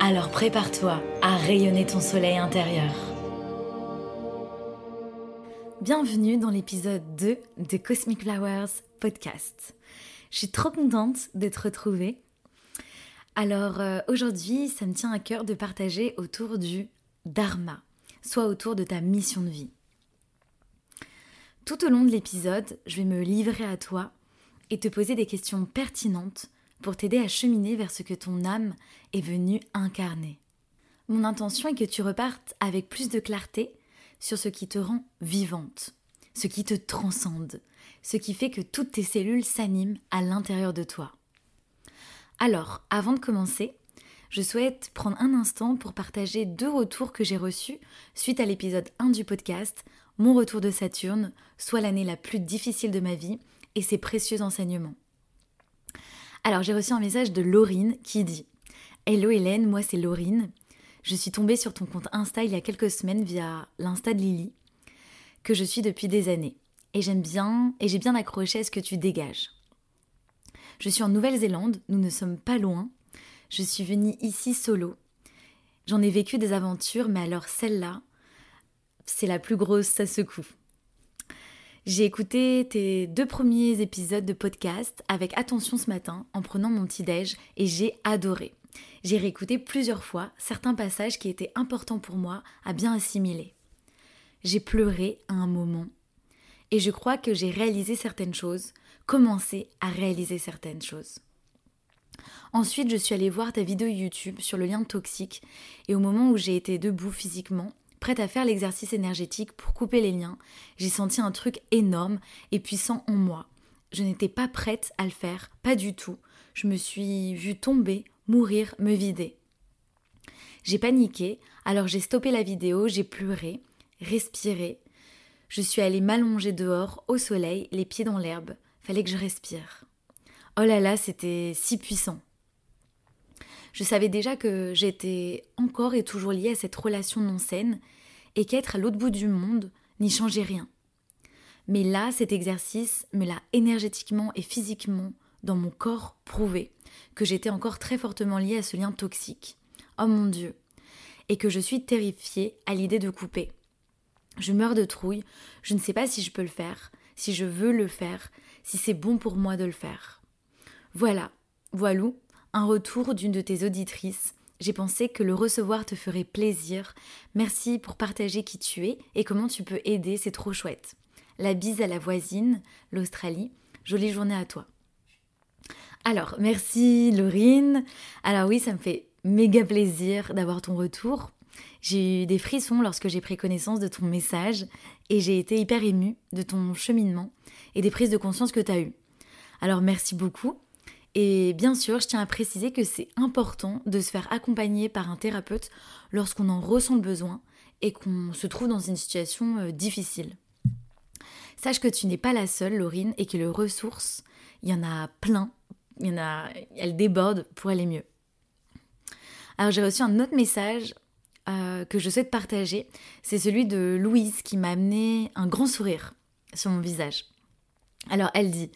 Alors prépare-toi à rayonner ton soleil intérieur. Bienvenue dans l'épisode 2 de Cosmic Flowers Podcast. Je suis trop contente d'être retrouvée. Alors euh, aujourd'hui, ça me tient à cœur de partager autour du Dharma, soit autour de ta mission de vie. Tout au long de l'épisode, je vais me livrer à toi et te poser des questions pertinentes pour t'aider à cheminer vers ce que ton âme est venue incarner. Mon intention est que tu repartes avec plus de clarté sur ce qui te rend vivante, ce qui te transcende, ce qui fait que toutes tes cellules s'animent à l'intérieur de toi. Alors, avant de commencer, je souhaite prendre un instant pour partager deux retours que j'ai reçus suite à l'épisode 1 du podcast, Mon retour de Saturne, soit l'année la plus difficile de ma vie, et ses précieux enseignements. Alors j'ai reçu un message de Laurine qui dit Hello Hélène, moi c'est Laurine. Je suis tombée sur ton compte Insta il y a quelques semaines via l'Insta de Lily, que je suis depuis des années. Et j'aime bien, et j'ai bien accroché à ce que tu dégages. Je suis en Nouvelle-Zélande, nous ne sommes pas loin. Je suis venue ici solo. J'en ai vécu des aventures, mais alors celle-là, c'est la plus grosse, ça secoue. J'ai écouté tes deux premiers épisodes de podcast avec attention ce matin en prenant mon petit-déj et j'ai adoré. J'ai réécouté plusieurs fois certains passages qui étaient importants pour moi à bien assimiler. J'ai pleuré à un moment et je crois que j'ai réalisé certaines choses, commencé à réaliser certaines choses. Ensuite, je suis allée voir ta vidéo YouTube sur le lien toxique et au moment où j'ai été debout physiquement, prête à faire l'exercice énergétique pour couper les liens, j'ai senti un truc énorme et puissant en moi. Je n'étais pas prête à le faire, pas du tout. Je me suis vue tomber, mourir, me vider. J'ai paniqué, alors j'ai stoppé la vidéo, j'ai pleuré, respiré. Je suis allée m'allonger dehors, au soleil, les pieds dans l'herbe. Fallait que je respire. Oh là là, c'était si puissant. Je savais déjà que j'étais encore et toujours liée à cette relation non saine et qu'être à l'autre bout du monde n'y changeait rien. Mais là, cet exercice me l'a énergétiquement et physiquement dans mon corps prouvé que j'étais encore très fortement liée à ce lien toxique. Oh mon Dieu Et que je suis terrifiée à l'idée de couper. Je meurs de trouille, je ne sais pas si je peux le faire, si je veux le faire, si c'est bon pour moi de le faire. Voilà, voilou, un retour d'une de tes auditrices. J'ai pensé que le recevoir te ferait plaisir. Merci pour partager qui tu es et comment tu peux aider, c'est trop chouette. La bise à la voisine, l'Australie. Jolie journée à toi. Alors, merci Laurine. Alors oui, ça me fait méga plaisir d'avoir ton retour. J'ai eu des frissons lorsque j'ai pris connaissance de ton message et j'ai été hyper émue de ton cheminement et des prises de conscience que tu as eues. Alors merci beaucoup. Et bien sûr, je tiens à préciser que c'est important de se faire accompagner par un thérapeute lorsqu'on en ressent le besoin et qu'on se trouve dans une situation euh, difficile. Sache que tu n'es pas la seule, Laurine, et que les ressources, il y en a plein, il y en a, elles débordent pour aller mieux. Alors j'ai reçu un autre message euh, que je souhaite partager, c'est celui de Louise qui m'a amené un grand sourire sur mon visage. Alors elle dit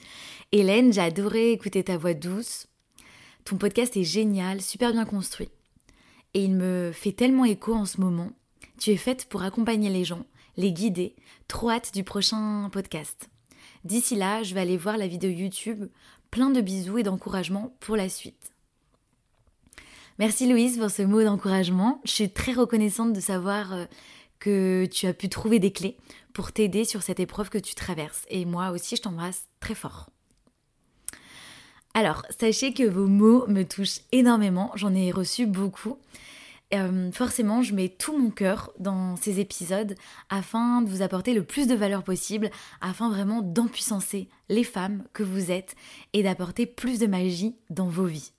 Hélène, j'ai adoré écouter ta voix douce. Ton podcast est génial, super bien construit. Et il me fait tellement écho en ce moment. Tu es faite pour accompagner les gens, les guider. Trop hâte du prochain podcast. D'ici là, je vais aller voir la vidéo YouTube. Plein de bisous et d'encouragement pour la suite. Merci Louise pour ce mot d'encouragement. Je suis très reconnaissante de savoir euh, que tu as pu trouver des clés pour t'aider sur cette épreuve que tu traverses. Et moi aussi, je t'embrasse très fort. Alors, sachez que vos mots me touchent énormément, j'en ai reçu beaucoup. Euh, forcément, je mets tout mon cœur dans ces épisodes afin de vous apporter le plus de valeur possible, afin vraiment d'empuissancer les femmes que vous êtes et d'apporter plus de magie dans vos vies.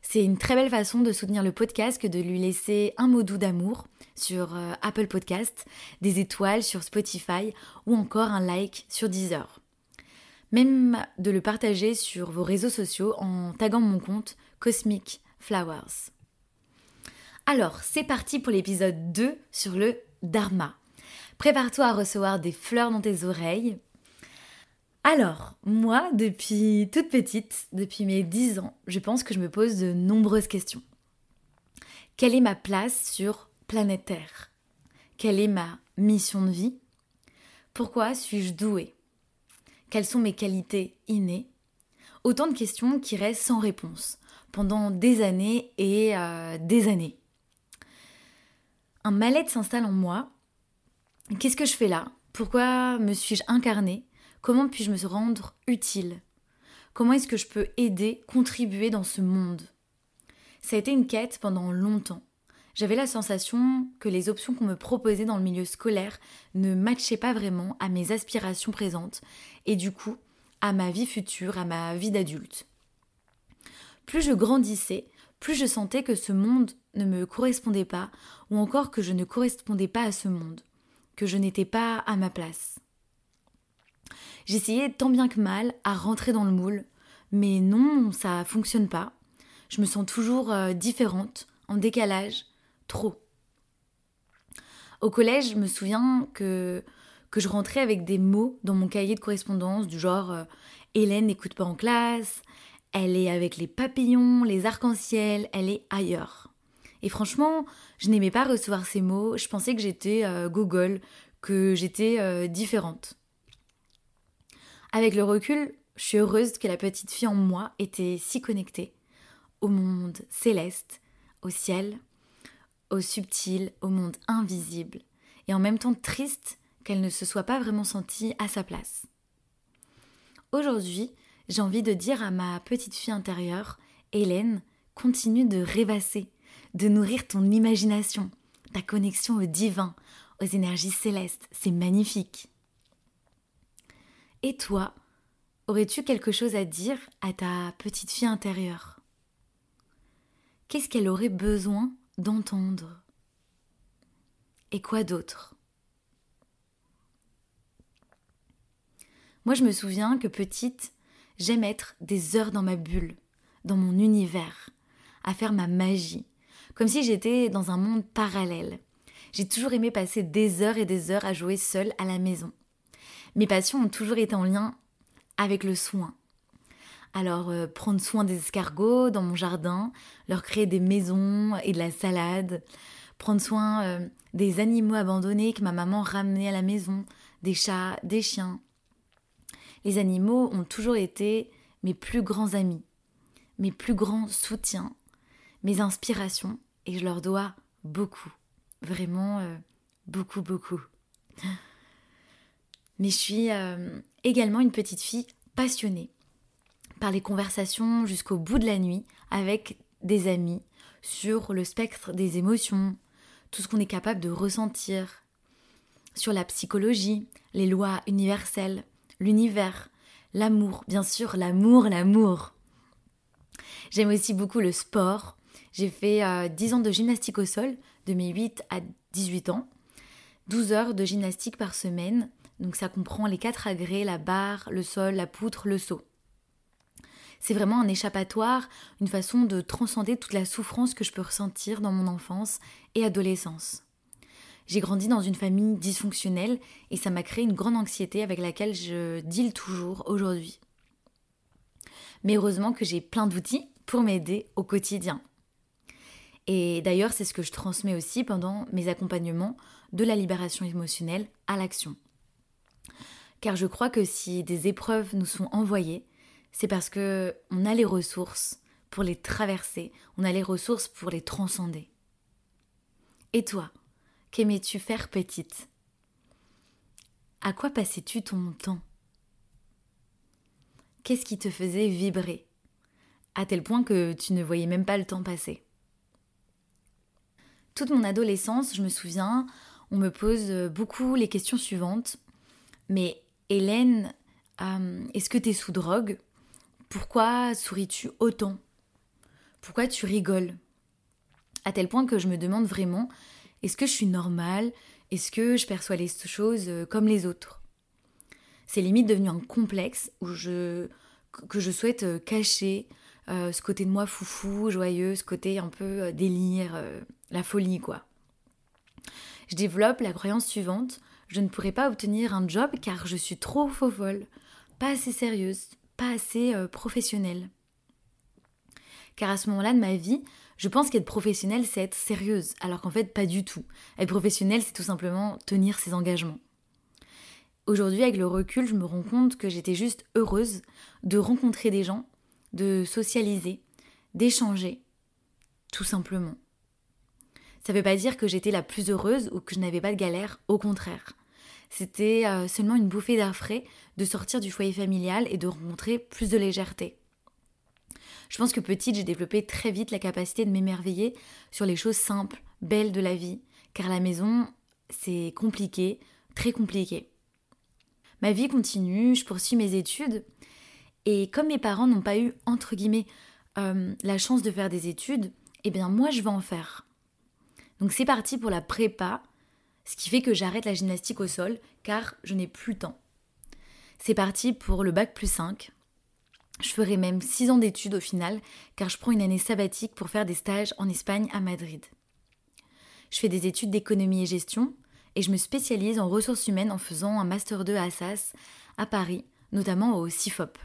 C'est une très belle façon de soutenir le podcast que de lui laisser un mot doux d'amour sur euh, Apple Podcast, des étoiles sur Spotify ou encore un like sur Deezer. Même de le partager sur vos réseaux sociaux en taguant mon compte Cosmic Flowers. Alors, c'est parti pour l'épisode 2 sur le Dharma. Prépare-toi à recevoir des fleurs dans tes oreilles. Alors, moi, depuis toute petite, depuis mes 10 ans, je pense que je me pose de nombreuses questions. Quelle est ma place sur planète Terre Quelle est ma mission de vie? Pourquoi suis-je douée? Quelles sont mes qualités innées Autant de questions qui restent sans réponse pendant des années et euh, des années. Un mal-être s'installe en moi. Qu'est-ce que je fais là? Pourquoi me suis-je incarnée? Comment puis-je me rendre utile? Comment est-ce que je peux aider, contribuer dans ce monde? Ça a été une quête pendant longtemps. J'avais la sensation que les options qu'on me proposait dans le milieu scolaire ne matchaient pas vraiment à mes aspirations présentes et du coup à ma vie future, à ma vie d'adulte. Plus je grandissais, plus je sentais que ce monde ne me correspondait pas ou encore que je ne correspondais pas à ce monde que je n'étais pas à ma place. J'essayais tant bien que mal à rentrer dans le moule, mais non, ça fonctionne pas. Je me sens toujours euh, différente, en décalage, Au collège, je me souviens que, que je rentrais avec des mots dans mon cahier de correspondance du genre euh, Hélène n'écoute pas en classe, elle est avec les papillons, les arcs-en-ciel, elle est ailleurs. Et franchement, je n'aimais pas recevoir ces mots, je pensais que j'étais euh, Google, que j'étais euh, différente. Avec le recul, je suis heureuse que la petite fille en moi était si connectée au monde céleste, au ciel, au subtil, au monde invisible, et en même temps triste qu'elle ne se soit pas vraiment sentie à sa place. Aujourd'hui, j'ai envie de dire à ma petite fille intérieure, Hélène, continue de rêvasser, de nourrir ton imagination, ta connexion au divin, aux énergies célestes. C'est magnifique. Et toi, aurais-tu quelque chose à dire à ta petite fille intérieure? Qu'est-ce qu'elle aurait besoin d'entendre Et quoi d'autre? Moi, je me souviens que petite, j'aime être des heures dans ma bulle, dans mon univers, à faire ma magie, comme si j'étais dans un monde parallèle. J'ai toujours aimé passer des heures et des heures à jouer seule à la maison. Mes passions ont toujours été en lien avec le soin. Alors, euh, prendre soin des escargots dans mon jardin, leur créer des maisons et de la salade, prendre soin euh, des animaux abandonnés que ma maman ramenait à la maison, des chats, des chiens. Les animaux ont toujours été mes plus grands amis, mes plus grands soutiens, mes inspirations et je leur dois beaucoup. Vraiment euh, beaucoup, beaucoup. Mais je suis également une petite fille passionnée par les conversations jusqu'au bout de la nuit avec des amis sur le spectre des émotions, tout ce qu'on est capable de ressentir, sur la psychologie, les lois universelles, l'univers, l'amour, bien sûr, l'amour, l'amour. J'aime aussi beaucoup le sport, j'ai fait 10 euh, ans de gymnastique au sol, de mes 8 à 18 ans. 12 heures de gymnastique par semaine. Donc ça comprend les quatre agrès, la barre, le sol, la poutre, le saut. C'est vraiment un échappatoire, une façon de transcender toute la souffrance que je peux ressentir dans mon enfance et adolescence. J'ai grandi dans une famille dysfonctionnelle et ça m'a créé une grande anxiété avec laquelle je deal toujours aujourd'hui. Mais heureusement que j'ai plein d'outils pour m'aider au quotidien. Et d'ailleurs, c'est ce que je transmets aussi pendant mes accompagnements de la libération émotionnelle à l'action. Car je crois que si des épreuves nous sont envoyées, c'est parce que on a les ressources pour les traverser, on a les ressources pour les transcender. Et toi, qu'aimais-tu faire petite? À quoi passais-tu ton temps? Qu'est-ce qui te faisait vibrer? À tel point que tu ne voyais même pas le temps passer. Toute mon adolescence, je me souviens, on me pose beaucoup les questions suivantes. Mais Hélène, euh, est-ce que tu es sous drogue? Pourquoi souris-tu autant? Pourquoi tu rigoles? À tel point que je me demande vraiment, est-ce que je suis normale? Est-ce que je perçois les choses euh, comme les autres? C'est limite devenu un complexe que je souhaite euh, cacher euh, ce côté de moi foufou, joyeux, ce côté un peu délire, la folie quoi. Je développe la croyance suivante, je ne pourrai pas obtenir un job car je suis trop faux folle, pas assez sérieuse, pas assez professionnelle. Car à ce moment-là de ma vie, je pense qu'être professionnelle, c'est être sérieuse, alors qu'en fait, pas du tout. Être professionnelle, c'est tout simplement tenir ses engagements. Aujourd'hui, avec le recul, je me rends compte que j'étais juste heureuse de rencontrer des gens, de socialiser, d'échanger, tout simplement. Ça ne veut pas dire que j'étais la plus heureuse ou que je n'avais pas de galère, au contraire. C'était euh, seulement une bouffée d'air frais de sortir du foyer familial et de rencontrer plus de légèreté. Je pense que petite, j'ai développé très vite la capacité de m'émerveiller sur les choses simples, belles de la vie, car la maison, c'est compliqué, très compliqué. Ma vie continue, je poursuis mes études, et comme mes parents n'ont pas eu, entre guillemets, euh, la chance de faire des études, eh bien moi je vais en faire. Donc c'est parti pour la prépa, ce qui fait que j'arrête la gymnastique au sol, car je n'ai plus le temps. C'est parti pour le bac plus 5, je ferai même 6 ans d'études au final, car je prends une année sabbatique pour faire des stages en Espagne à Madrid. Je fais des études d'économie et gestion, et je me spécialise en ressources humaines en faisant un Master 2 à Assas, à Paris, notamment au CIFOP.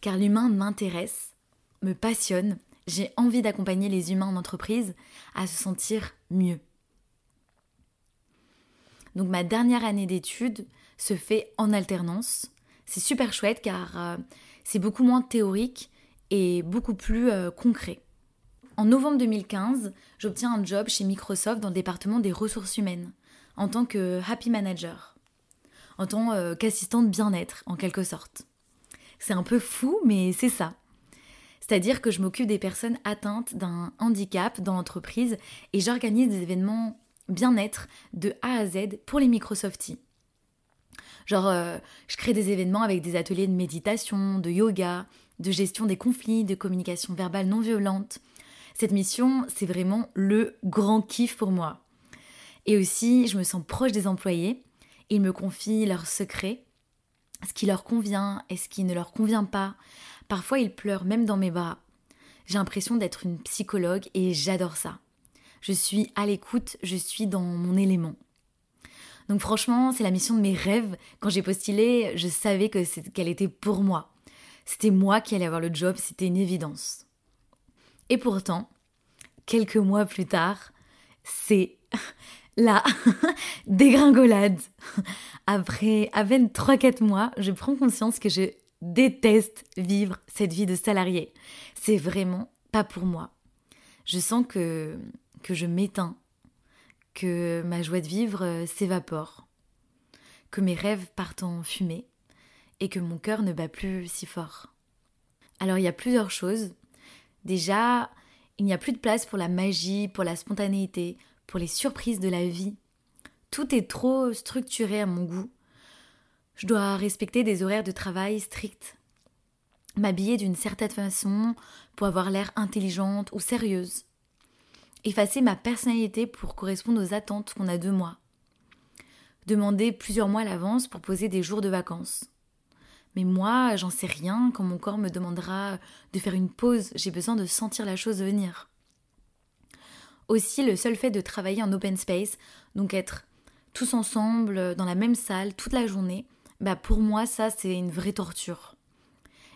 Car l'humain m'intéresse, me passionne, j'ai envie d'accompagner les humains en entreprise à se sentir mieux. Donc ma dernière année d'études se fait en alternance. C'est super chouette car euh, c'est beaucoup moins théorique et beaucoup plus euh, concret. En novembre 2015, j'obtiens un job chez Microsoft dans le département des ressources humaines, en tant que Happy Manager, en tant euh, qu'assistante bien-être, en quelque sorte. C'est un peu fou, mais c'est ça. C'est-à-dire que je m'occupe des personnes atteintes d'un handicap dans l'entreprise et j'organise des événements bien-être de A à Z pour les Microsofties. Genre, euh, je crée des événements avec des ateliers de méditation, de yoga, de gestion des conflits, de communication verbale non violente. Cette mission, c'est vraiment le grand kiff pour moi. Et aussi, je me sens proche des employés. Ils me confient leurs secrets, ce qui leur convient et ce qui ne leur convient pas. Parfois, ils pleurent même dans mes bras. J'ai l'impression d'être une psychologue et j'adore ça. Je suis à l'écoute, je suis dans mon élément. Donc franchement, c'est la mission de mes rêves. Quand j'ai postulé, je savais que qu'elle était pour moi. C'était moi qui allais avoir le job, c'était une évidence. Et pourtant, quelques mois plus tard, c'est la dégringolade. Après à peine 3-4 mois, je prends conscience que je déteste vivre cette vie de salarié. C'est vraiment pas pour moi. Je sens que, que je m'éteins que ma joie de vivre euh, s'évapore, que mes rêves partent en fumée et que mon cœur ne bat plus si fort. Alors il y a plusieurs choses. Déjà, il n'y a plus de place pour la magie, pour la spontanéité, pour les surprises de la vie. Tout est trop structuré à mon goût. Je dois respecter des horaires de travail stricts, m'habiller d'une certaine façon pour avoir l'air intelligente ou sérieuse effacer ma personnalité pour correspondre aux attentes qu'on a de moi. Demander plusieurs mois à l'avance pour poser des jours de vacances. Mais moi, j'en sais rien quand mon corps me demandera de faire une pause, j'ai besoin de sentir la chose venir. Aussi, le seul fait de travailler en open space, donc être tous ensemble dans la même salle toute la journée, bah pour moi, ça, c'est une vraie torture.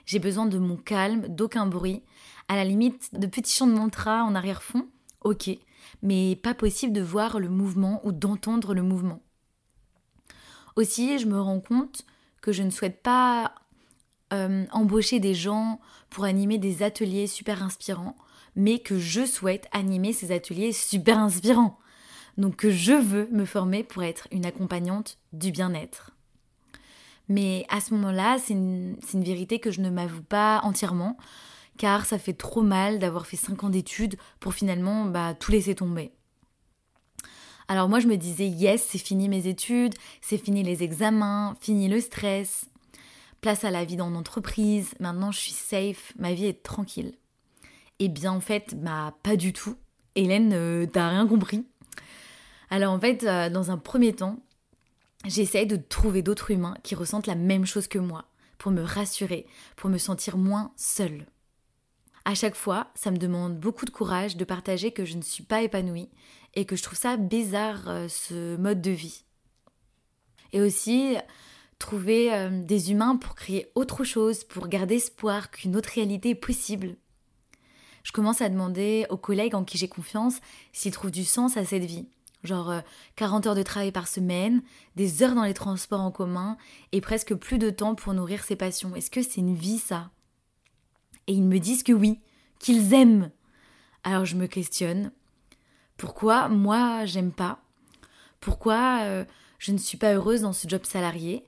J'ai besoin de mon calme, d'aucun bruit, à la limite de petits chants de mantra en arrière-fond, ok, mais pas possible de voir le mouvement ou d'entendre le mouvement. Aussi, je me rends compte que je ne souhaite pas euh, embaucher des gens pour animer des ateliers super inspirants, mais que je souhaite animer ces ateliers super inspirants. Donc que je veux me former pour être une accompagnante du bien-être. Mais à ce moment-là, c'est une, une, vérité que je ne m'avoue pas entièrement car ça fait trop mal d'avoir fait 5 ans d'études pour finalement bah, tout laisser tomber. Alors moi je me disais yes, c'est fini mes études, c'est fini les examens, fini le stress, place à la vie dans l'entreprise, maintenant je suis safe, ma vie est tranquille. Eh bien en fait, bah pas du tout. Hélène, euh, t'as rien compris. Alors en fait, euh, dans un premier temps, j'essaie de trouver d'autres humains qui ressentent la même chose que moi, pour me rassurer, pour me sentir moins seule. À chaque fois, ça me demande beaucoup de courage de partager que je ne suis pas épanouie et que je trouve ça bizarre euh, ce mode de vie. Et aussi trouver euh, des humains pour créer autre chose, pour garder espoir qu'une autre réalité est possible. Je commence à demander aux collègues en qui j'ai confiance s'ils trouvent du sens à cette vie. Genre 40 euh, heures de travail par semaine, des heures dans les transports en commun et presque plus de temps pour nourrir ses passions. Est-ce que c'est une vie ça? Et ils me disent que oui, qu'ils aiment. Alors je me questionne. Pourquoi moi j'aime pas? Pourquoi euh, je ne suis pas heureuse dans ce job salarié?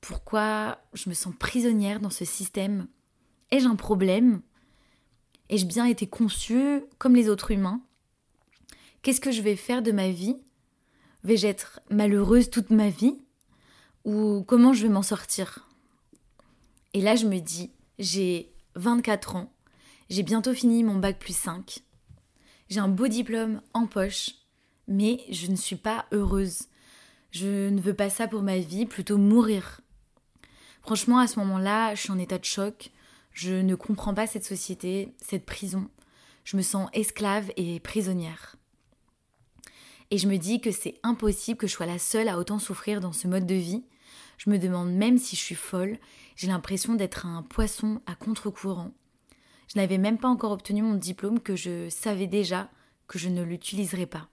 Pourquoi je me sens prisonnière dans ce système? Ai-je un problème? Ai-je bien été conçue comme les autres humains? Qu'est-ce que je vais faire de ma vie? Vais-je être malheureuse toute ma vie? Ou comment je vais m'en sortir? Et là je me dis, j'ai 24 ans, j'ai bientôt fini mon bac plus 5. J'ai un beau diplôme en poche, mais je ne suis pas heureuse. Je ne veux pas ça pour ma vie, plutôt mourir. Franchement, à ce moment-là, je suis en état de choc. Je ne comprends pas cette société, cette prison. Je me sens esclave et prisonnière. Et je me dis que c'est impossible que je sois la seule à autant souffrir dans ce mode de vie. Je me demande même si je suis folle j'ai l'impression d'être un poisson à contre-courant. Je n'avais même pas encore obtenu mon diplôme que je savais déjà que je ne l'utiliserais pas.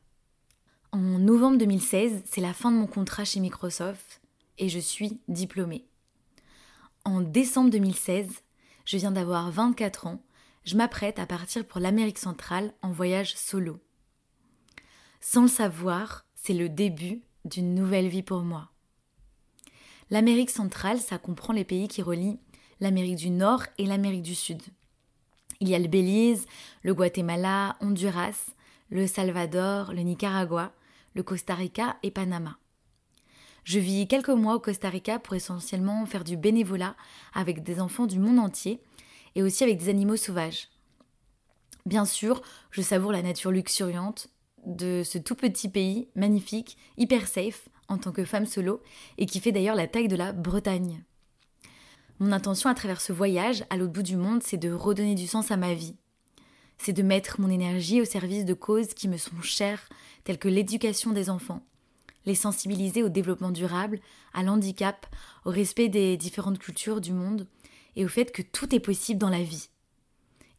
En novembre 2016, c'est la fin de mon contrat chez Microsoft et je suis diplômée. En décembre 2016, je viens d'avoir 24 ans, je m'apprête à partir pour l'Amérique centrale en voyage solo. Sans le savoir, c'est le début d'une nouvelle vie pour moi. L'Amérique centrale, ça comprend les pays qui relient l'Amérique du Nord et l'Amérique du Sud. Il y a le Belize, le Guatemala, Honduras, le Salvador, le Nicaragua, le Costa Rica et Panama. Je vis quelques mois au Costa Rica pour essentiellement faire du bénévolat avec des enfants du monde entier et aussi avec des animaux sauvages. Bien sûr, je savoure la nature luxuriante de ce tout petit pays magnifique, hyper safe, en tant que femme solo et qui fait d'ailleurs la taille de la Bretagne. Mon intention à travers ce voyage à l'autre bout du monde, c'est de redonner du sens à ma vie. C'est de mettre mon énergie au service de causes qui me sont chères, telles que l'éducation des enfants, les sensibiliser au développement durable, à l'handicap, au respect des différentes cultures du monde et au fait que tout est possible dans la vie.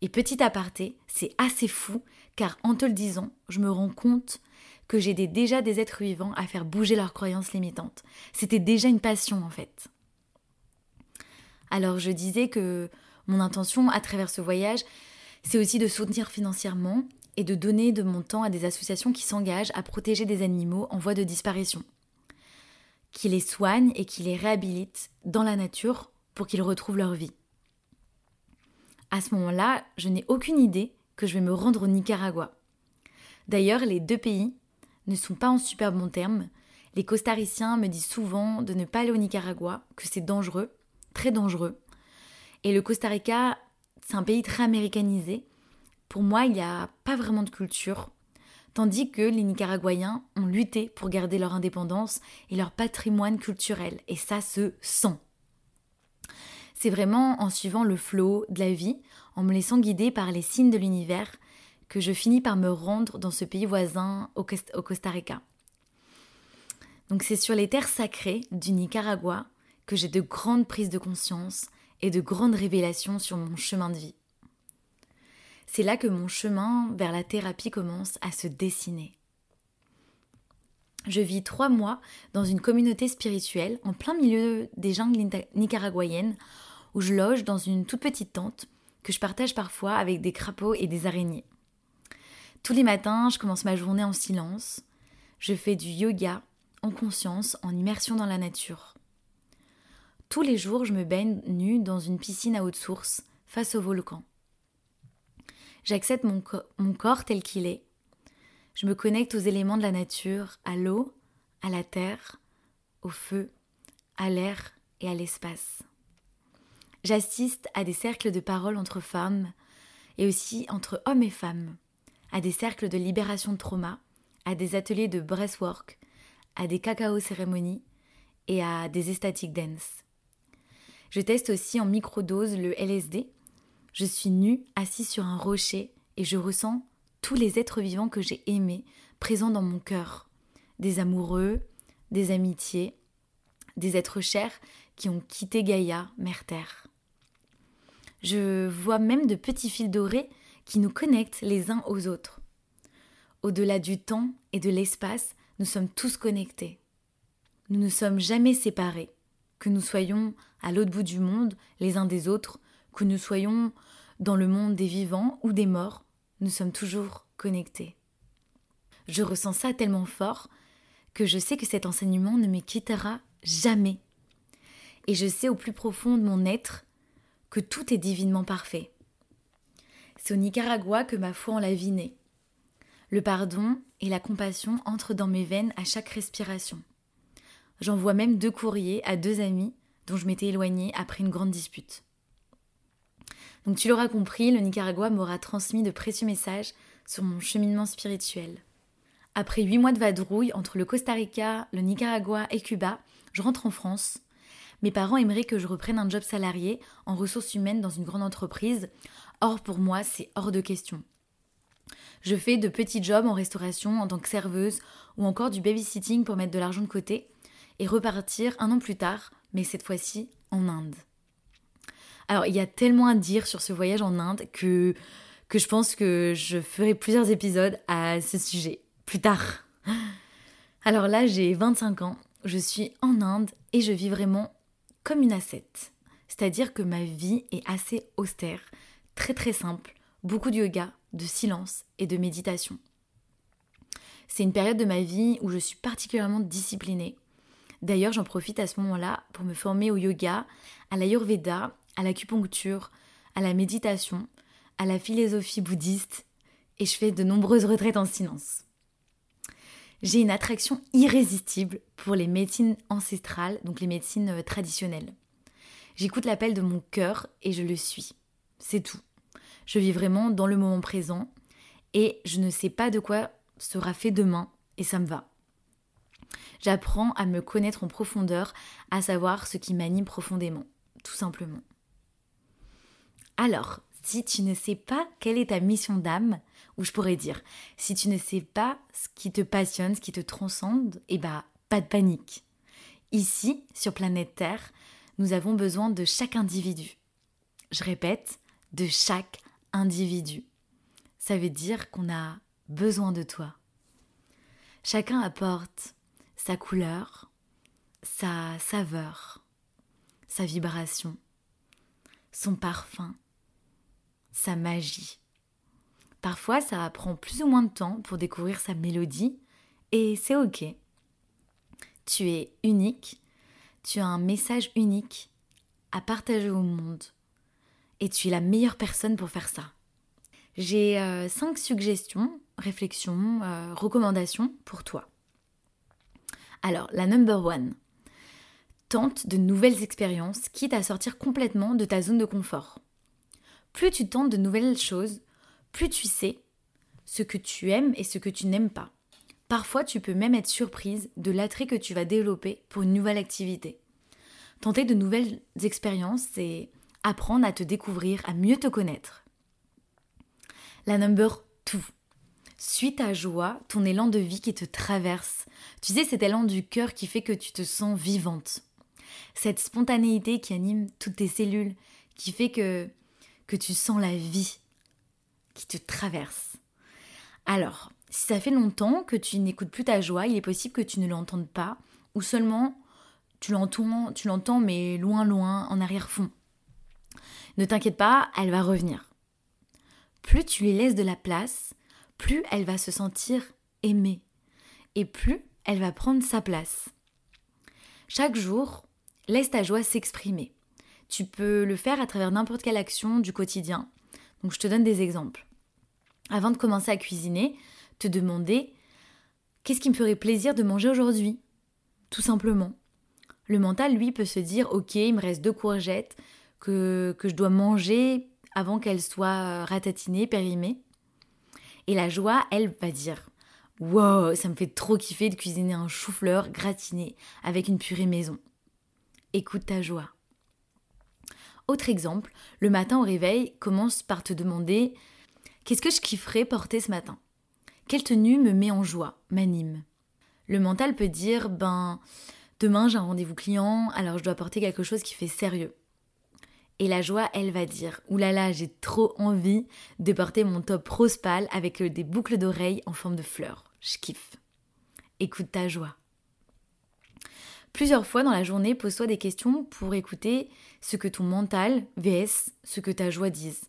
Et petit aparté, c'est assez fou car en te le disant, je me rends compte que j'aidais déjà des êtres vivants à faire bouger leurs croyances limitantes. C'était déjà une passion en fait. Alors je disais que mon intention à travers ce voyage, c'est aussi de soutenir financièrement et de donner de mon temps à des associations qui s'engagent à protéger des animaux en voie de disparition, qui les soignent et qui les réhabilitent dans la nature pour qu'ils retrouvent leur vie. À ce moment-là, je n'ai aucune idée que je vais me rendre au Nicaragua. D'ailleurs, les deux pays ne sont pas en super bons termes. Les costariciens me disent souvent de ne pas aller au Nicaragua, que c'est dangereux, très dangereux. Et le Costa Rica, c'est un pays très américanisé. Pour moi, il n'y a pas vraiment de culture. Tandis que les Nicaraguayens ont lutté pour garder leur indépendance et leur patrimoine culturel. Et ça se sent. C'est vraiment en suivant le flot de la vie, en me laissant guider par les signes de l'univers, que je finis par me rendre dans ce pays voisin au, Costa Rica. Donc c'est sur les terres sacrées du Nicaragua que j'ai de grandes prises de conscience et de grandes révélations sur mon chemin de vie. C'est là que mon chemin vers la thérapie commence à se dessiner. Je vis trois mois dans une communauté spirituelle en plein milieu des jungles nicaraguayennes où je loge dans une toute petite tente que je partage parfois avec des crapauds et des araignées. Tous les matins, je commence ma journée en silence. Je fais du yoga en conscience, en immersion dans la nature. Tous les jours, je me baigne nue dans une piscine à haute source, face au volcan. J'accepte mon, mon corps tel qu'il est. Je me connecte aux éléments de la nature, à l'eau, à la terre, au feu, à l'air et à l'espace. J'assiste à des cercles de parole entre femmes, et aussi entre hommes et femmes, à des cercles de libération de trauma, à des ateliers de breathwork, à des cacao cérémonies et à des estatic dance. Je teste aussi en microdose le LSD. Je suis nue, assise sur un rocher et je ressens tous les êtres vivants que j'ai aimés présents dans mon cœur. Des amoureux, des amitiés, des êtres chers qui ont quitté Gaïa, Mère Terre. Je vois même de petits fils dorés qui nous connectent les uns aux autres. Au-delà du temps et de l'espace, nous sommes tous connectés. Nous ne sommes jamais séparés. Que nous soyons à l'autre bout du monde, les uns des autres, que nous soyons dans le monde des vivants ou des morts, nous sommes toujours connectés. Je ressens ça tellement fort que je sais que cet enseignement ne me quittera jamais. Et je sais au plus profond de mon être que tout est divinement parfait. Au Nicaragua que ma foi en la vie naît. Le pardon et la compassion entrent dans mes veines à chaque respiration. J'envoie même deux courriers à deux amis dont je m'étais éloignée après une grande dispute. Donc tu l'auras compris, le Nicaragua m'aura transmis de précieux messages sur mon cheminement spirituel. Après huit mois de vadrouille entre le Costa Rica, le Nicaragua et Cuba, je rentre en France. Mes parents aimeraient que je reprenne un job salarié en ressources humaines dans une grande entreprise. Or, pour moi, c'est hors de question. Je fais de petits jobs en restauration en tant que serveuse ou encore du babysitting pour mettre de l'argent de côté et repartir un an plus tard, mais cette fois-ci en Inde. Alors, il y a tellement à dire sur ce voyage en Inde que, je pense que je ferai plusieurs épisodes à ce sujet plus tard. Alors là, j'ai 25 ans, je suis en Inde et je vis vraiment comme une ascète. C'est-à-dire que ma vie est assez austère, très très simple, beaucoup de yoga, de silence et de méditation. C'est une période de ma vie où je suis particulièrement disciplinée. D'ailleurs, j'en profite à ce moment-là pour me former au yoga, à l'ayurveda, à l'acupuncture, à la méditation, à la philosophie bouddhiste, et je fais de nombreuses retraites en silence. J'ai une attraction irrésistible pour les médecines ancestrales, donc les médecines euh, traditionnelles. J'écoute l'appel de mon cœur et je le suis. C'est tout. Je vis vraiment dans le moment présent et je ne sais pas de quoi sera fait demain et ça me va. J'apprends à me connaître en profondeur, à savoir ce qui m'anime profondément, tout simplement. Alors, si tu ne sais pas quelle est ta mission d'âme, ou je pourrais dire, si tu ne sais pas ce qui te passionne, ce qui te transcende, eh bah, pas de panique. Ici, sur planète Terre, nous avons besoin de chaque individu. Je répète, de chaque individu. Ça veut dire qu'on a besoin de toi. Chacun apporte sa couleur, sa saveur, sa vibration, son parfum, sa magie. Parfois, ça prend plus ou moins de temps pour découvrir sa mélodie, et c'est ok. Tu es unique, tu as un message unique à partager au monde, et tu es la meilleure personne pour faire ça. J'ai euh, cinq suggestions, réflexions, euh, recommandations pour toi. Alors, la number one. Tente de nouvelles expériences, quitte à sortir complètement de ta zone de confort. Plus tu tentes de nouvelles choses, plus tu sais ce que tu aimes et ce que tu n'aimes pas. Parfois, tu peux même être surprise de l'attrait que tu vas développer pour une nouvelle activité. Tenter de nouvelles expériences, c'est apprendre à te découvrir, à mieux te connaître. La number two. Suis ta joie, ton élan de vie qui te traverse. Tu sais, cet élan du cœur qui fait que tu te sens vivante. Cette spontanéité qui anime toutes tes cellules, qui fait que, que tu sens la vie qui te traverse. Alors, si ça fait longtemps que tu n'écoutes plus ta joie, il est possible que tu ne l'entendes pas, ou seulement tu l'entends, tu l'entends mais loin loin, en arrière-fond. Ne t'inquiète pas, elle va revenir. Plus tu lui laisses de la place, plus elle va se sentir aimée et plus elle va prendre sa place. Chaque jour, laisse ta joie s'exprimer. Tu peux le faire à travers n'importe quelle action du quotidien. Donc je te donne des exemples. Avant de commencer à cuisiner, te demander qu'est-ce qui me ferait plaisir de manger aujourd'hui? Tout simplement. Le mental, lui, peut se dire ok, il me reste deux courgettes que, je dois manger avant qu'elle soit ratatinée, périmée. Et la joie, elle va dire Wow, ça me fait trop kiffer de cuisiner un chou-fleur gratiné avec une purée maison. Écoute ta joie. Autre exemple, le matin au réveil, commence par te demander Qu'est-ce que je kifferais porter ce matin? Quelle tenue me met en joie, m'anime? Le mental peut dire Ben, demain j'ai un rendez-vous client, alors je dois porter quelque chose qui fait sérieux. Et la joie, elle va dire Oulala, j'ai trop envie de porter mon top rose pâle avec des boucles d'oreilles en forme de fleurs. Je kiffe. Écoute ta joie. Plusieurs fois dans la journée, pose-toi des questions pour écouter ce que ton mental vs ce que ta joie disent,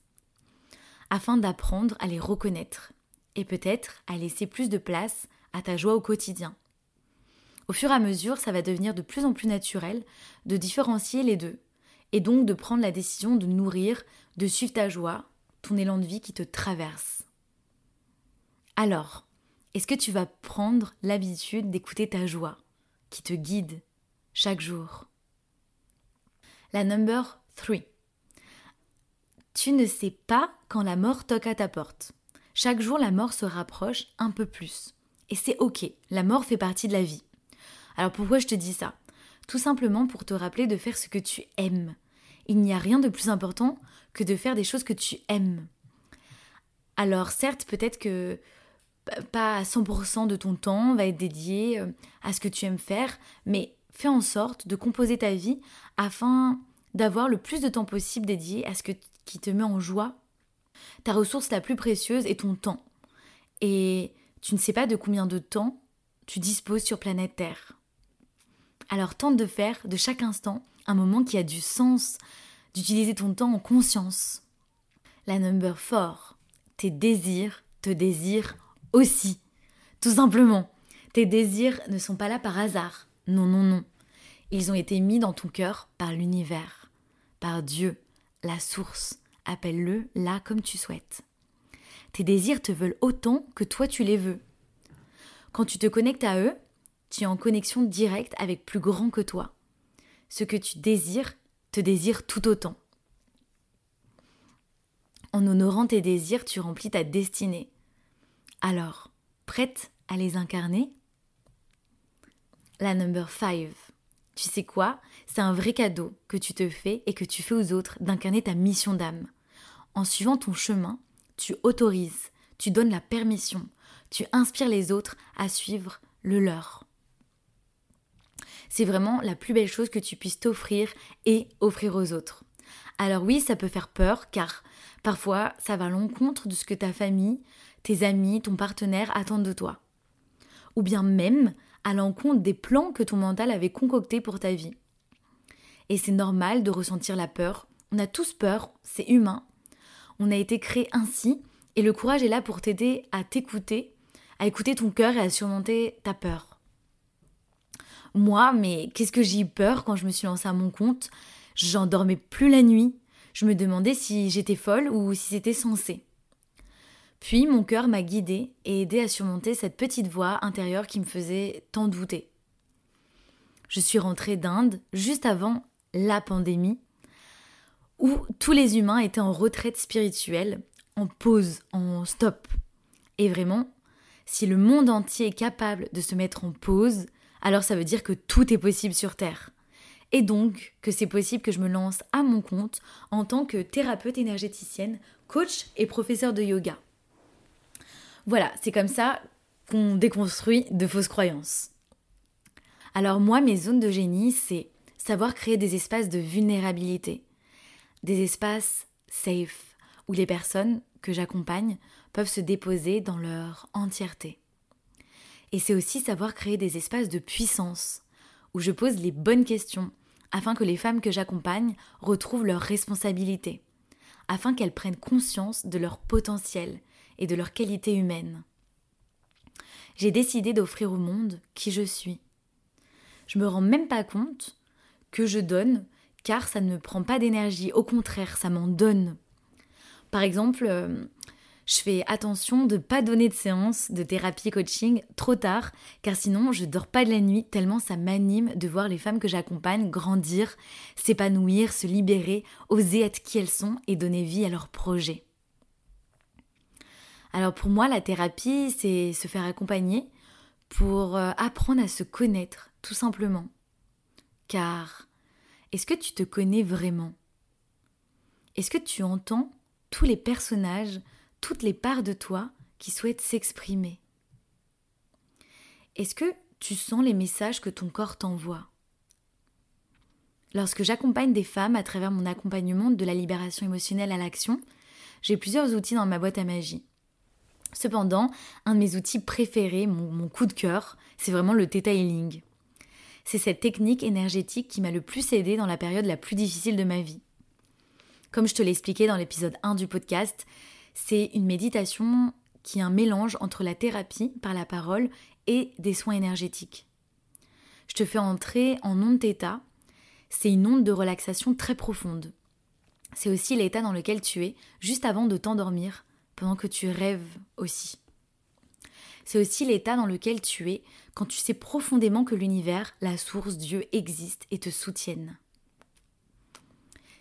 afin d'apprendre à les reconnaître et peut-être à laisser plus de place à ta joie au quotidien. Au fur et à mesure, ça va devenir de plus en plus naturel de différencier les deux et donc de prendre la décision de nourrir, de suivre ta joie, ton élan de vie qui te traverse. Alors, est-ce que tu vas prendre l'habitude d'écouter ta joie, qui te guide chaque jour? La number 3. Tu ne sais pas quand la mort toque à ta porte. Chaque jour, la mort se rapproche un peu plus. Et c'est ok, la mort fait partie de la vie. Alors pourquoi je te dis ça? Tout simplement pour te rappeler de faire ce que tu aimes, il n'y a rien de plus important que de faire des choses que tu aimes. Alors certes, peut-être que pas 100% de ton temps va être dédié euh, à ce que tu aimes faire, mais fais en sorte de composer ta vie afin d'avoir le plus de temps possible dédié à ce qui te met en joie. Ta ressource la plus précieuse est ton temps. Et tu ne sais pas de combien de temps tu disposes sur planète Terre. Alors tente de faire de chaque instant un moment qui a du sens, d'utiliser ton temps en conscience. La number 4. Tes désirs te désirent aussi. Tout simplement. Tes désirs ne sont pas là par hasard. Non, non, non. Ils ont été mis dans ton cœur par l'univers, par Dieu, la source. Appelle-le là comme tu souhaites. Tes désirs te veulent autant que toi tu les veux. Quand tu te connectes à eux, tu es en connexion directe avec plus grand que toi ce que tu désires te désire tout autant. En honorant tes désirs, tu remplis ta destinée. Alors, prête à les incarner? La number 5. Tu sais quoi? C'est un vrai cadeau que tu te fais et que tu fais aux autres d'incarner ta mission d'âme. En suivant ton chemin, tu autorises, tu donnes la permission, tu inspires les autres à suivre le leur c'est vraiment la plus belle chose que tu puisses t'offrir et offrir aux autres. Alors oui, ça peut faire peur car parfois ça va à l'encontre de ce que ta famille, tes amis, ton partenaire attendent de toi. Ou bien même à l'encontre des plans que ton mental avait concoctés pour ta vie. Et c'est normal de ressentir la peur. On a tous peur, c'est humain. On a été créé ainsi et le courage est là pour t'aider à t'écouter, à écouter ton cœur et à surmonter ta peur. Moi, mais qu'est-ce que j'ai eu peur quand je me suis lancée à mon compte? J'en dormais plus la nuit. Je me demandais si j'étais folle ou si c'était censé. Puis mon cœur m'a guidée et aidé à surmonter cette petite voix intérieure qui me faisait tant douter. Je suis rentrée d'Inde juste avant la pandémie, où tous les humains étaient en retraite spirituelle, en pause, en stop. Et vraiment, si le monde entier est capable de se mettre en pause, alors ça veut dire que tout est possible sur Terre. Et donc que c'est possible que je me lance à mon compte en tant que thérapeute énergéticienne, coach et professeur de yoga. Voilà, c'est comme ça qu'on déconstruit de fausses croyances. Alors moi, mes zones de génie, c'est savoir créer des espaces de vulnérabilité, des espaces safe, où les personnes que j'accompagne peuvent se déposer dans leur entièreté. Et c'est aussi savoir créer des espaces de puissance, où je pose les bonnes questions, afin que les femmes que j'accompagne retrouvent leur responsabilité, afin qu'elles prennent conscience de leur potentiel et de leur qualité humaine. J'ai décidé d'offrir au monde qui je suis. Je me rends même pas compte que je donne, car ça ne me prend pas d'énergie, au contraire, ça m'en donne. Par exemple, euh, Je fais attention de ne pas donner de séance de thérapie coaching trop tard, car sinon je dors pas de la nuit tellement ça m'anime de voir les femmes que j'accompagne grandir, s'épanouir, se libérer, oser être qui elles sont et donner vie à leurs projets. Alors pour moi, la thérapie, c'est se faire accompagner pour euh, apprendre à se connaître, tout simplement. Car est-ce que tu te connais vraiment? Est-ce que tu entends tous les personnages, toutes les parts de toi qui souhaitent s'exprimer Est-ce que tu sens les messages que ton corps t'envoie? Lorsque j'accompagne des femmes à travers mon accompagnement de la libération émotionnelle à l'action, j'ai plusieurs outils dans ma boîte à magie. Cependant, un de mes outils préférés, mon, coup de cœur, c'est vraiment le Theta. C'est cette technique énergétique qui m'a le plus aidé dans la période la plus difficile de ma vie. Comme je te l'ai expliqué dans l'épisode 1 du podcast, c'est une méditation qui est un mélange entre la thérapie par la parole et des soins énergétiques. Je te fais entrer en onde Theta. C'est une onde de relaxation très profonde. C'est aussi l'état dans lequel tu es juste avant de t'endormir pendant que tu rêves aussi. C'est aussi l'état dans lequel tu es quand tu sais profondément que l'univers, la source, Dieu existe et te soutiennent.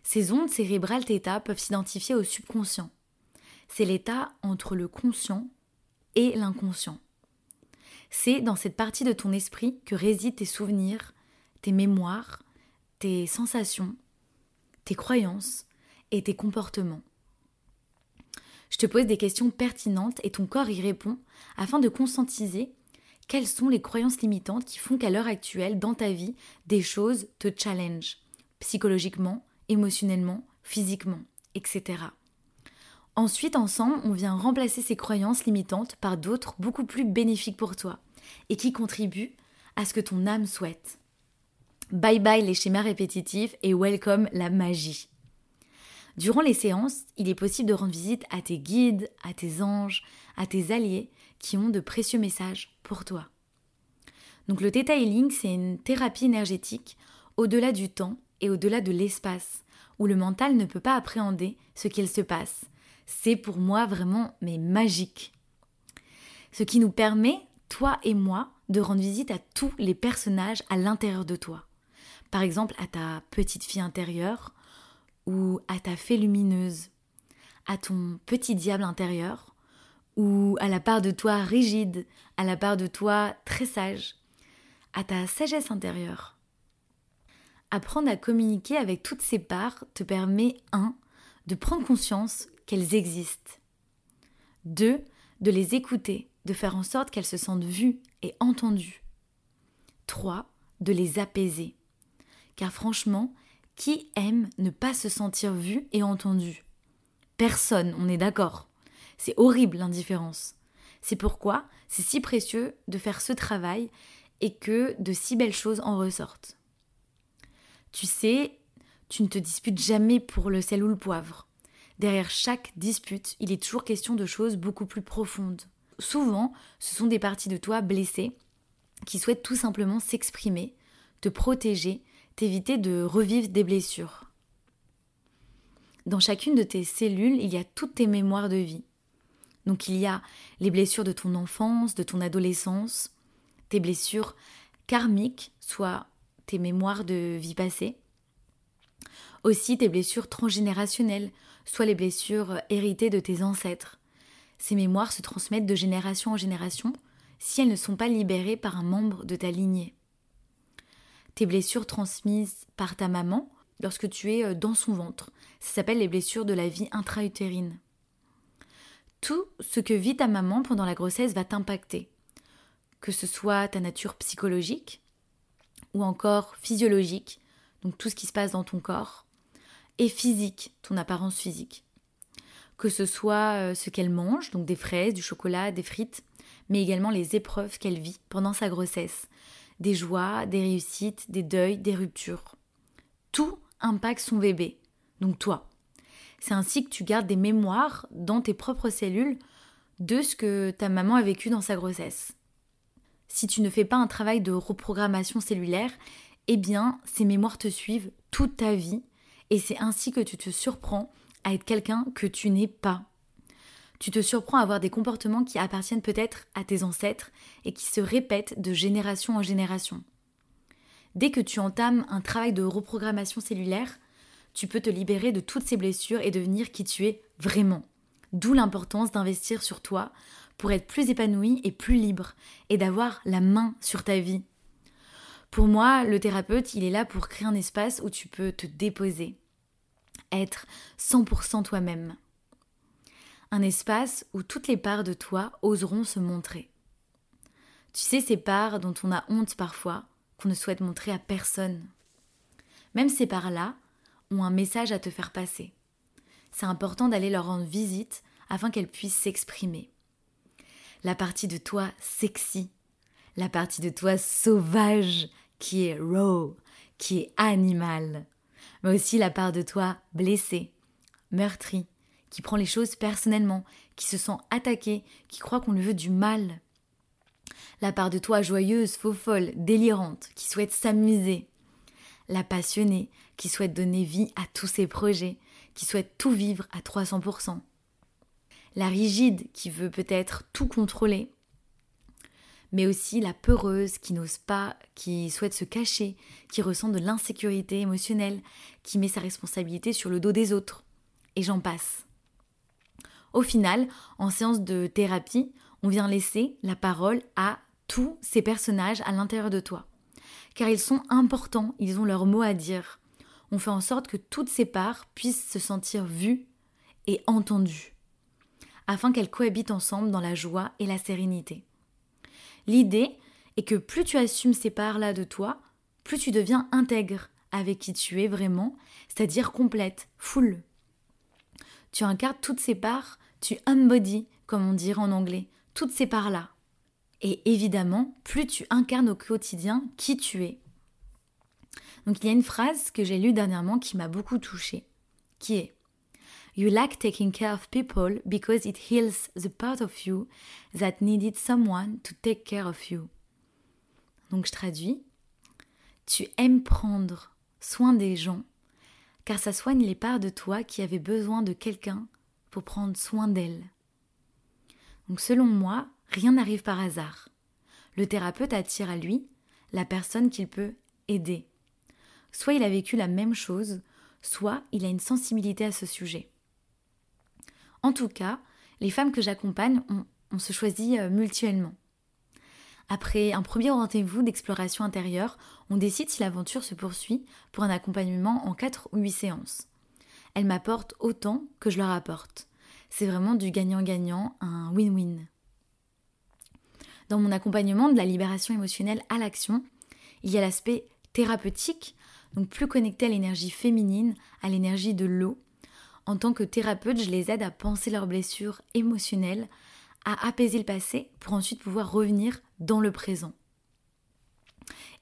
Ces ondes cérébrales θ peuvent s'identifier au subconscient. C'est l'état entre le conscient et l'inconscient. C'est dans cette partie de ton esprit que résident tes souvenirs, tes mémoires, tes sensations, tes croyances et tes comportements. Je te pose des questions pertinentes et ton corps y répond afin de conscientiser quelles sont les croyances limitantes qui font qu'à l'heure actuelle, dans ta vie, des choses te challenge, psychologiquement, émotionnellement, physiquement, etc. Ensuite, ensemble, on vient remplacer ces croyances limitantes par d'autres beaucoup plus bénéfiques pour toi et qui contribuent à ce que ton âme souhaite. Bye bye les schémas répétitifs et welcome la magie. Durant les séances, il est possible de rendre visite à tes guides, à tes anges, à tes alliés qui ont de précieux messages pour toi. Donc le Theta Healing, c'est une thérapie énergétique au-delà du temps et au-delà de l'espace, où le mental ne peut pas appréhender ce qu'il se passe. C'est pour moi vraiment mais magique. Ce qui nous permet, toi et moi, de rendre visite à tous les personnages à l'intérieur de toi. Par exemple, à ta petite fille intérieure, ou à ta fée lumineuse, à ton petit diable intérieur, ou à la part de toi rigide, à la part de toi très sage, à ta sagesse intérieure. Apprendre à communiquer avec toutes ces parts te permet 1. de prendre conscience qu'elles existent. 2. de les écouter, de faire en sorte qu'elles se sentent vues et entendues. 3. de les apaiser. Car franchement, qui aime ne pas se sentir vu et entendu? Personne, on est d'accord. C'est horrible l'indifférence. C'est pourquoi c'est si précieux de faire ce travail et que de si belles choses en ressortent. Tu sais, tu ne te disputes jamais pour le sel ou le poivre. Derrière chaque dispute, il est toujours question de choses beaucoup plus profondes. Souvent, ce sont des parties de toi blessées qui souhaitent tout simplement s'exprimer, te protéger éviter de revivre des blessures. Dans chacune de tes cellules, il y a toutes tes mémoires de vie. Donc il y a les blessures de ton enfance, de ton adolescence, tes blessures karmiques, soit tes mémoires de vie passée, aussi tes blessures transgénérationnelles, soit les blessures héritées de tes ancêtres. Ces mémoires se transmettent de génération en génération si elles ne sont pas libérées par un membre de ta lignée tes blessures transmises par ta maman lorsque tu es euh, dans son ventre. Ça s'appelle les blessures de la vie intra-utérine. Tout ce que vit ta maman pendant la grossesse va t'impacter, que ce soit ta nature psychologique ou encore physiologique, donc tout ce qui se passe dans ton corps, physique, ton apparence physique. Que ce soit euh, ce qu'elle mange, donc des fraises, du chocolat, des frites, mais également les épreuves qu'elle vit pendant sa grossesse, des joies, des réussites, des deuils, des ruptures. Tout impacte son bébé, donc toi. C'est ainsi que tu gardes des mémoires dans tes propres cellules de ce que ta maman a vécu dans sa grossesse. Si tu ne fais pas un travail de reprogrammation cellulaire, eh bien, ces mémoires te suivent toute ta vie et c'est ainsi que tu te surprends à être quelqu'un que tu n'es pas. tu te surprends à avoir des comportements qui appartiennent peut-être à tes ancêtres et qui se répètent de génération en génération. Dès que tu entames un travail de reprogrammation cellulaire, tu peux te libérer de toutes ces blessures et devenir qui tu es vraiment. D'où l'importance d'investir sur toi pour être plus épanoui et plus libre et d'avoir la main sur ta vie. Pour moi, le thérapeute, il est là pour créer un espace où tu peux te déposer, être 100% toi-même. Un espace où toutes les parts de toi oseront se montrer. Tu sais, ces parts dont on a honte parfois, qu'on ne souhaite montrer à personne. Même ces parts-là ont un message à te faire passer. C'est important d'aller leur rendre visite afin qu'elles puissent s'exprimer. La partie de toi sexy, la partie de toi sauvage qui est raw, qui est animal, mais aussi la part de toi blessée, meurtrie, qui prend les choses personnellement, qui se sent attaquée, qui croit qu'on lui veut du mal. La part de toi joyeuse, faux folle, délirante, qui souhaite s'amuser. La passionnée, qui souhaite donner vie à tous ses projets, qui souhaite tout vivre à 300%. La rigide, qui veut peut-être tout contrôler, mais aussi la peureuse qui n'ose pas, qui souhaite se cacher, qui ressent de l'insécurité émotionnelle, qui met sa responsabilité sur le dos des autres. Et j'en passe. Au final, en séance de thérapie, on vient laisser la parole à tous ces personnages à l'intérieur de toi. Car ils sont importants, ils ont leur mot à dire. On fait en sorte que toutes ces parts puissent se sentir vues et entendues, afin qu'elles cohabitent ensemble dans la joie et la sérénité. L'idée est que plus tu assumes ces parts-là de toi, plus tu deviens intègre avec qui tu es vraiment, c'est-à-dire complète, full. Tu incarnes toutes ces parts, tu embody, comme on dirait en anglais, toutes ces parts-là. Et évidemment, plus tu incarnes au quotidien qui tu es. Donc il y a une phrase que j'ai lue dernièrement qui m'a beaucoup touchée, qui est You like taking care of people because it heals the part of you that needed someone to take care of you. Donc je traduis. Tu aimes prendre soin des gens car ça soigne les parts de toi qui avaient besoin de quelqu'un pour prendre soin d'elles. Donc selon moi, rien n'arrive par hasard. Le thérapeute attire à lui la personne qu'il peut aider. Soit il a vécu la même chose, soit il a une sensibilité à ce sujet. En tout cas, les femmes que j'accompagne, on, se choisit euh, mutuellement. Après un premier rendez-vous d'exploration intérieure, on décide si l'aventure se poursuit pour un accompagnement en 4 ou 8 séances. Elles m'apportent autant que je leur apporte. C'est vraiment du gagnant-gagnant, un win-win. Dans mon accompagnement de la libération émotionnelle à l'action, il y a l'aspect thérapeutique, donc plus connecté à l'énergie féminine, à l'énergie de l'eau, en tant que thérapeute, je les aide à penser leurs blessures émotionnelles, à apaiser le passé pour ensuite pouvoir revenir dans le présent.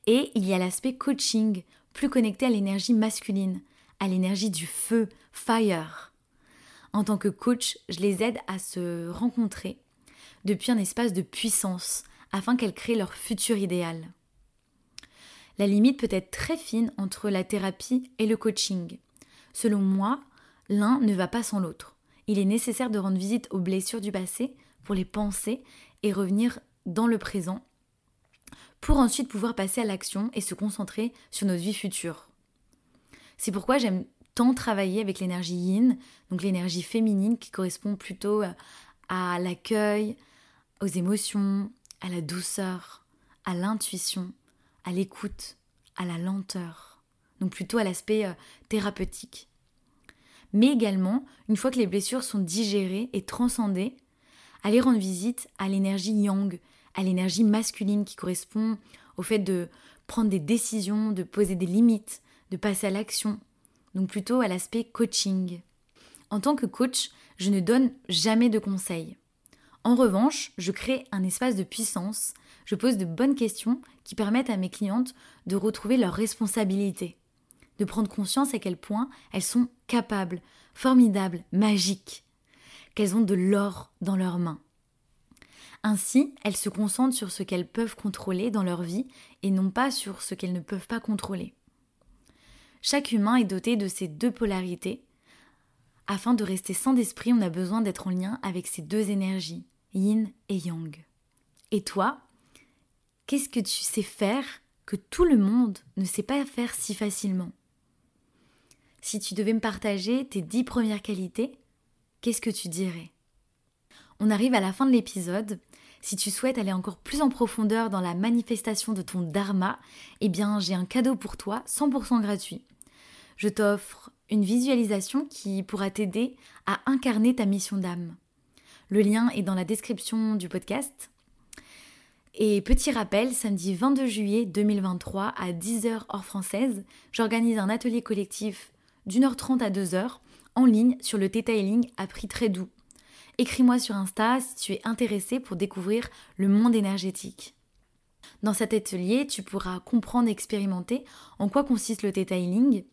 Et il y a l'aspect coaching, plus connecté à l'énergie masculine, à l'énergie du feu, fire. En tant que coach, je les aide à se rencontrer depuis un espace de puissance afin qu'elles créent leur futur idéal. La limite peut être très fine entre la thérapie et le coaching. Selon moi, L'un ne va pas sans l'autre. Il est nécessaire de rendre visite aux blessures du passé pour les penser et revenir dans le présent pour ensuite pouvoir passer à l'action et se concentrer sur notre vie future. C'est pourquoi j'aime tant travailler avec l'énergie yin, donc l'énergie féminine qui correspond plutôt à l'accueil, aux émotions, à la douceur, à l'intuition, à l'écoute, à la lenteur, donc plutôt à l'aspect euh, thérapeutique mais également, une fois que les blessures sont digérées et transcendées, aller rendre visite à l'énergie yang, à l'énergie masculine qui correspond au fait de prendre des décisions, de poser des limites, de passer à l'action, donc plutôt à l'aspect coaching. En tant que coach, je ne donne jamais de conseils. En revanche, je crée un espace de puissance, je pose de bonnes questions qui permettent à mes clientes de retrouver leur responsabilité de prendre conscience à quel point elles sont capables, formidables, magiques, qu'elles ont de l'or dans leurs mains. Ainsi, elles se concentrent sur ce qu'elles peuvent contrôler dans leur vie et non pas sur ce qu'elles ne peuvent pas contrôler. Chaque humain est doté de ces deux polarités, afin de rester sans d'esprit, on a besoin d'être en lien avec ces deux énergies, yin et yang. Et toi, qu'est-ce que tu sais faire que tout le monde ne sait pas faire si facilement? Si tu devais me partager tes dix premières qualités, qu'est-ce que tu dirais? On arrive à la fin de l'épisode. Si tu souhaites aller encore plus en profondeur dans la manifestation de ton dharma, eh bien j'ai un cadeau pour toi 100% gratuit. Je t'offre une visualisation qui pourra t'aider à incarner ta mission d'âme. Le lien est dans la description du podcast. Et petit rappel, samedi 22 juillet 2023 à 10h heure française, j'organise un atelier collectif d'une heure trente à 2 heures en ligne sur le detailing à prix très doux. Écris-moi sur Insta si tu es intéressé pour découvrir le monde énergétique. Dans cet atelier, tu pourras comprendre et expérimenter en quoi consiste le detailing,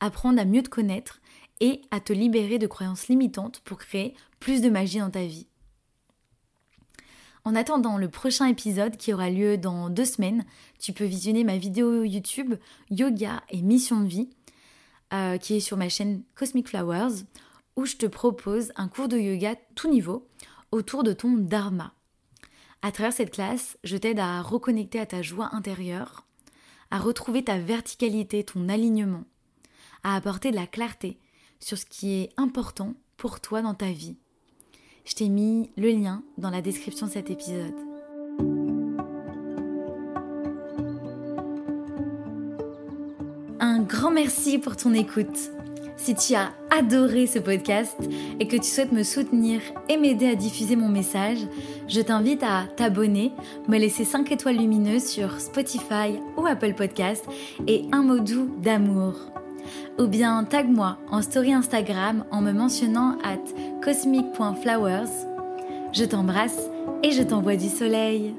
apprendre à mieux te connaître et à te libérer de croyances limitantes pour créer plus de magie dans ta vie. En attendant le prochain épisode qui aura lieu dans deux semaines, tu peux visionner ma vidéo YouTube Yoga et Mission de vie euh, qui est sur ma chaîne Cosmic Flowers où je te propose un cours de yoga tout niveau autour de ton dharma. À travers cette classe, je t'aide à reconnecter à ta joie intérieure, à retrouver ta verticalité, ton alignement, à apporter de la clarté sur ce qui est important pour toi dans ta vie. Je t'ai mis le lien dans la description de cet épisode. Grand merci pour ton écoute. Si tu as adoré ce podcast et que tu souhaites me soutenir et m'aider à diffuser mon message, je t'invite à t'abonner, me laisser 5 étoiles lumineuses sur Spotify ou Apple Podcast et un mot doux d'amour ou bien tag-moi en story Instagram en me mentionnant at cosmic.flowers. Je t'embrasse et je t'envoie du soleil.